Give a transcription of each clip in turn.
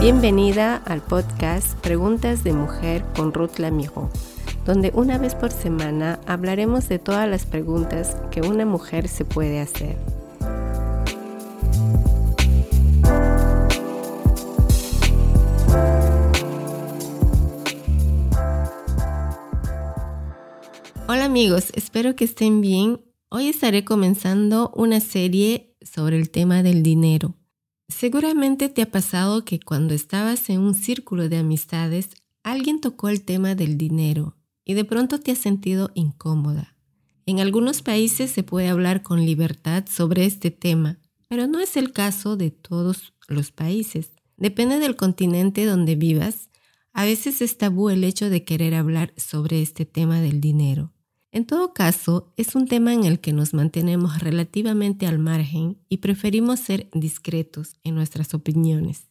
Bienvenida al podcast Preguntas de Mujer con Ruth Lamijo, donde una vez por semana hablaremos de todas las preguntas que una mujer se puede hacer. Hola amigos, espero que estén bien. Hoy estaré comenzando una serie sobre el tema del dinero. Seguramente te ha pasado que cuando estabas en un círculo de amistades, alguien tocó el tema del dinero y de pronto te has sentido incómoda. En algunos países se puede hablar con libertad sobre este tema, pero no es el caso de todos los países. Depende del continente donde vivas. A veces es tabú el hecho de querer hablar sobre este tema del dinero. En todo caso, es un tema en el que nos mantenemos relativamente al margen y preferimos ser discretos en nuestras opiniones.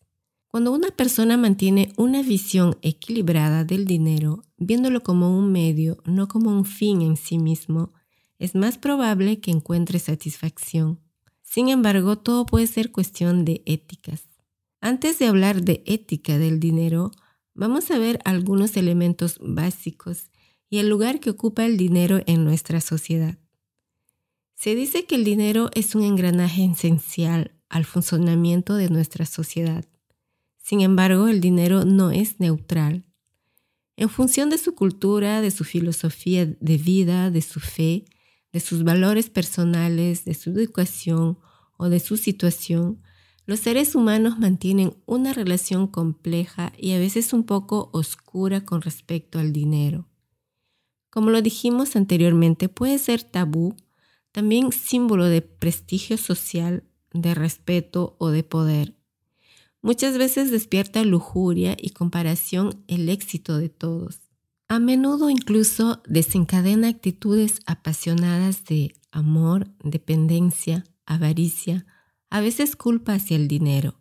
Cuando una persona mantiene una visión equilibrada del dinero, viéndolo como un medio, no como un fin en sí mismo, es más probable que encuentre satisfacción. Sin embargo, todo puede ser cuestión de éticas. Antes de hablar de ética del dinero, vamos a ver algunos elementos básicos y el lugar que ocupa el dinero en nuestra sociedad. Se dice que el dinero es un engranaje esencial al funcionamiento de nuestra sociedad. Sin embargo, el dinero no es neutral. En función de su cultura, de su filosofía de vida, de su fe, de sus valores personales, de su educación o de su situación, los seres humanos mantienen una relación compleja y a veces un poco oscura con respecto al dinero. Como lo dijimos anteriormente, puede ser tabú, también símbolo de prestigio social, de respeto o de poder. Muchas veces despierta lujuria y comparación el éxito de todos. A menudo incluso desencadena actitudes apasionadas de amor, dependencia, avaricia, a veces culpa hacia el dinero.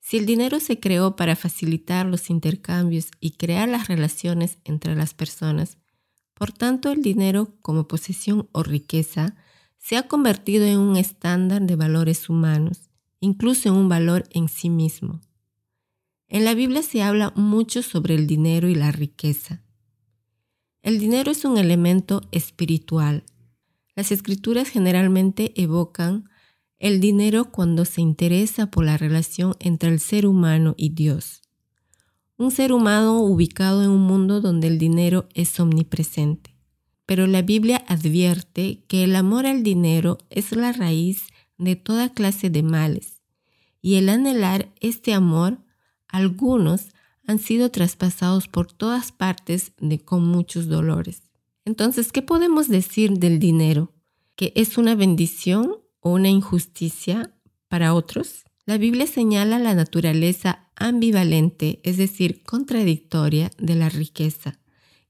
Si el dinero se creó para facilitar los intercambios y crear las relaciones entre las personas, por tanto, el dinero como posesión o riqueza se ha convertido en un estándar de valores humanos, incluso en un valor en sí mismo. En la Biblia se habla mucho sobre el dinero y la riqueza. El dinero es un elemento espiritual. Las escrituras generalmente evocan el dinero cuando se interesa por la relación entre el ser humano y Dios un ser humano ubicado en un mundo donde el dinero es omnipresente. Pero la Biblia advierte que el amor al dinero es la raíz de toda clase de males, y el anhelar este amor, algunos han sido traspasados por todas partes de, con muchos dolores. Entonces, ¿qué podemos decir del dinero? ¿Que es una bendición o una injusticia para otros? La Biblia señala la naturaleza ambivalente, es decir, contradictoria de la riqueza,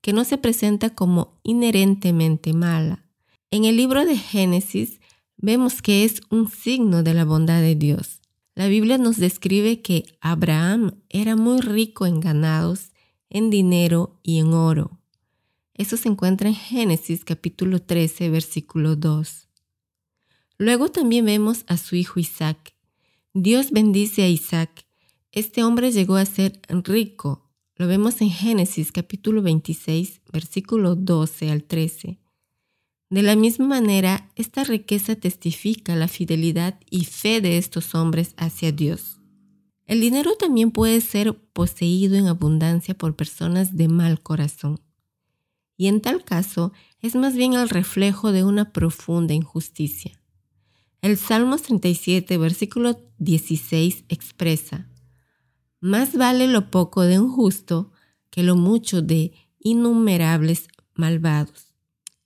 que no se presenta como inherentemente mala. En el libro de Génesis vemos que es un signo de la bondad de Dios. La Biblia nos describe que Abraham era muy rico en ganados, en dinero y en oro. Eso se encuentra en Génesis capítulo 13, versículo 2. Luego también vemos a su hijo Isaac, Dios bendice a Isaac. Este hombre llegó a ser rico. Lo vemos en Génesis capítulo 26, versículo 12 al 13. De la misma manera, esta riqueza testifica la fidelidad y fe de estos hombres hacia Dios. El dinero también puede ser poseído en abundancia por personas de mal corazón. Y en tal caso, es más bien el reflejo de una profunda injusticia. El Salmos 37, versículo 16 expresa, Más vale lo poco de un justo que lo mucho de innumerables malvados.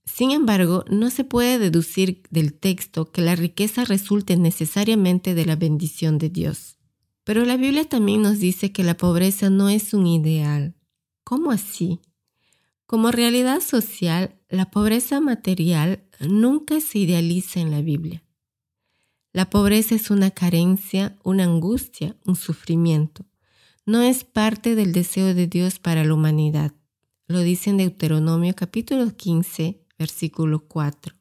Sin embargo, no se puede deducir del texto que la riqueza resulte necesariamente de la bendición de Dios. Pero la Biblia también nos dice que la pobreza no es un ideal. ¿Cómo así? Como realidad social, la pobreza material nunca se idealiza en la Biblia. La pobreza es una carencia, una angustia, un sufrimiento. No es parte del deseo de Dios para la humanidad. Lo dice en Deuteronomio capítulo 15, versículo 4.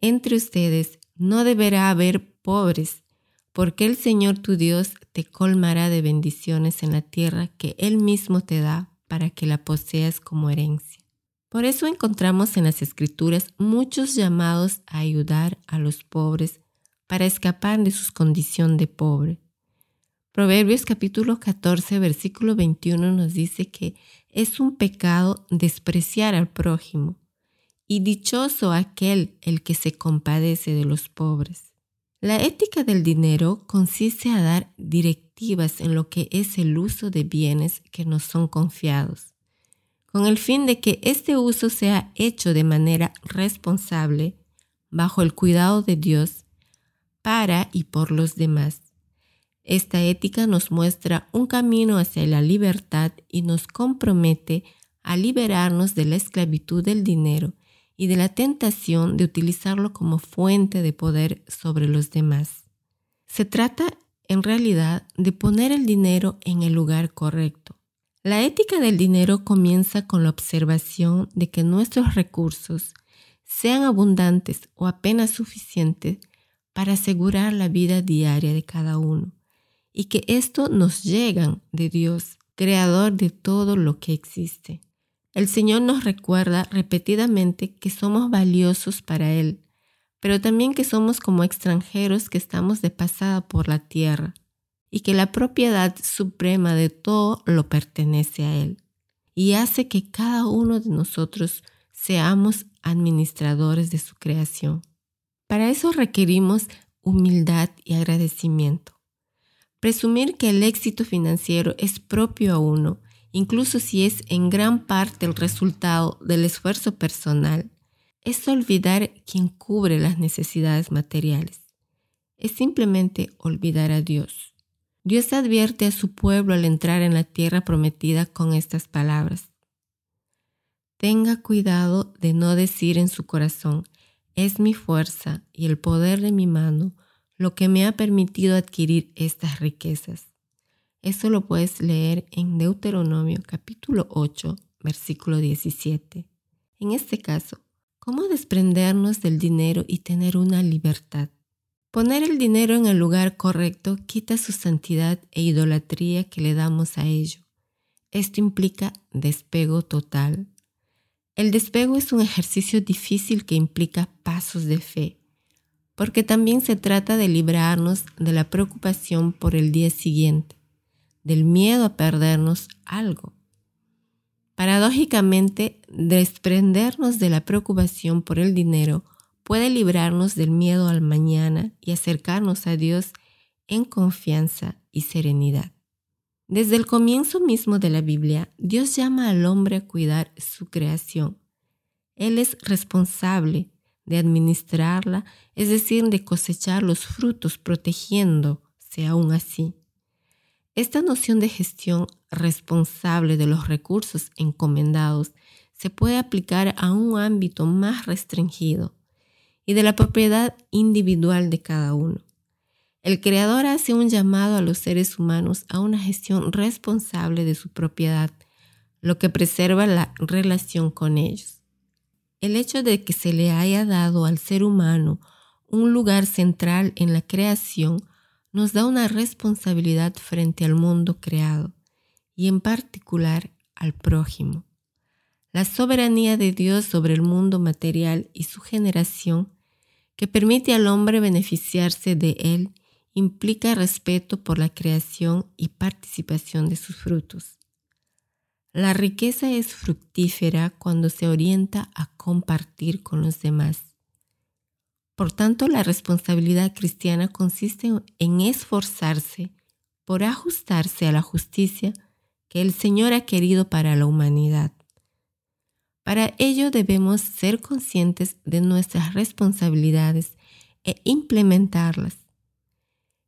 Entre ustedes no deberá haber pobres, porque el Señor tu Dios te colmará de bendiciones en la tierra que Él mismo te da para que la poseas como herencia. Por eso encontramos en las Escrituras muchos llamados a ayudar a los pobres para escapar de su condición de pobre. Proverbios capítulo 14, versículo 21 nos dice que es un pecado despreciar al prójimo y dichoso aquel el que se compadece de los pobres. La ética del dinero consiste a dar directivas en lo que es el uso de bienes que nos son confiados, con el fin de que este uso sea hecho de manera responsable, bajo el cuidado de Dios, para y por los demás esta ética nos muestra un camino hacia la libertad y nos compromete a liberarnos de la esclavitud del dinero y de la tentación de utilizarlo como fuente de poder sobre los demás. Se trata, en realidad, de poner el dinero en el lugar correcto. La ética del dinero comienza con la observación de que nuestros recursos, sean abundantes o apenas suficientes, para asegurar la vida diaria de cada uno y que esto nos llegan de Dios, creador de todo lo que existe. El Señor nos recuerda repetidamente que somos valiosos para Él, pero también que somos como extranjeros que estamos de pasada por la tierra y que la propiedad suprema de todo lo pertenece a Él y hace que cada uno de nosotros seamos administradores de su creación. Para eso requerimos humildad y agradecimiento. Presumir que el éxito financiero es propio a uno, incluso si es en gran parte el resultado del esfuerzo personal, es olvidar quien cubre las necesidades materiales. Es simplemente olvidar a Dios. Dios advierte a su pueblo al entrar en la tierra prometida con estas palabras. Tenga cuidado de no decir en su corazón, es mi fuerza y el poder de mi mano lo que me ha permitido adquirir estas riquezas. Eso lo puedes leer en Deuteronomio capítulo 8, versículo 17. En este caso, ¿cómo desprendernos del dinero y tener una libertad? Poner el dinero en el lugar correcto quita su santidad e idolatría que le damos a ello. Esto implica despego total. El despego es un ejercicio difícil que implica pasos de fe, porque también se trata de librarnos de la preocupación por el día siguiente, del miedo a perdernos algo. Paradójicamente, desprendernos de la preocupación por el dinero puede librarnos del miedo al mañana y acercarnos a Dios en confianza y serenidad. Desde el comienzo mismo de la Biblia, Dios llama al hombre a cuidar su creación. Él es responsable de administrarla, es decir, de cosechar los frutos protegiéndose aún así. Esta noción de gestión responsable de los recursos encomendados se puede aplicar a un ámbito más restringido y de la propiedad individual de cada uno. El Creador hace un llamado a los seres humanos a una gestión responsable de su propiedad, lo que preserva la relación con ellos. El hecho de que se le haya dado al ser humano un lugar central en la creación nos da una responsabilidad frente al mundo creado y en particular al prójimo. La soberanía de Dios sobre el mundo material y su generación, que permite al hombre beneficiarse de él, implica respeto por la creación y participación de sus frutos. La riqueza es fructífera cuando se orienta a compartir con los demás. Por tanto, la responsabilidad cristiana consiste en esforzarse por ajustarse a la justicia que el Señor ha querido para la humanidad. Para ello debemos ser conscientes de nuestras responsabilidades e implementarlas.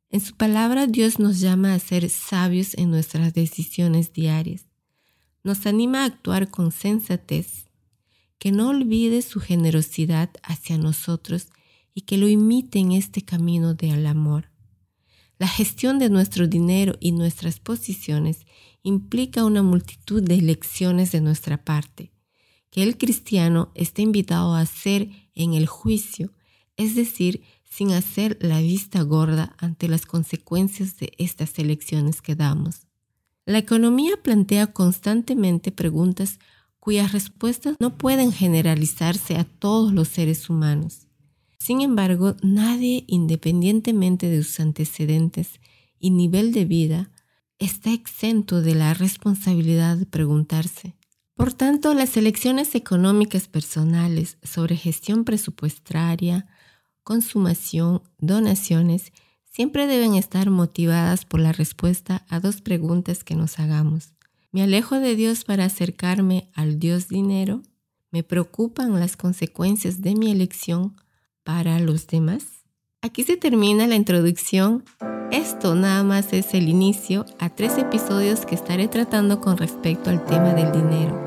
En su palabra Dios nos llama a ser sabios en nuestras decisiones diarias nos anima a actuar con sensatez, que no olvide su generosidad hacia nosotros y que lo imite en este camino del amor. La gestión de nuestro dinero y nuestras posiciones implica una multitud de lecciones de nuestra parte, que el cristiano está invitado a hacer en el juicio, es decir, sin hacer la vista gorda ante las consecuencias de estas elecciones que damos. La economía plantea constantemente preguntas cuyas respuestas no pueden generalizarse a todos los seres humanos. Sin embargo, nadie, independientemente de sus antecedentes y nivel de vida, está exento de la responsabilidad de preguntarse. Por tanto, las elecciones económicas personales sobre gestión presupuestaria, consumación, donaciones, siempre deben estar motivadas por la respuesta a dos preguntas que nos hagamos. ¿Me alejo de Dios para acercarme al Dios dinero? ¿Me preocupan las consecuencias de mi elección para los demás? Aquí se termina la introducción. Esto nada más es el inicio a tres episodios que estaré tratando con respecto al tema del dinero.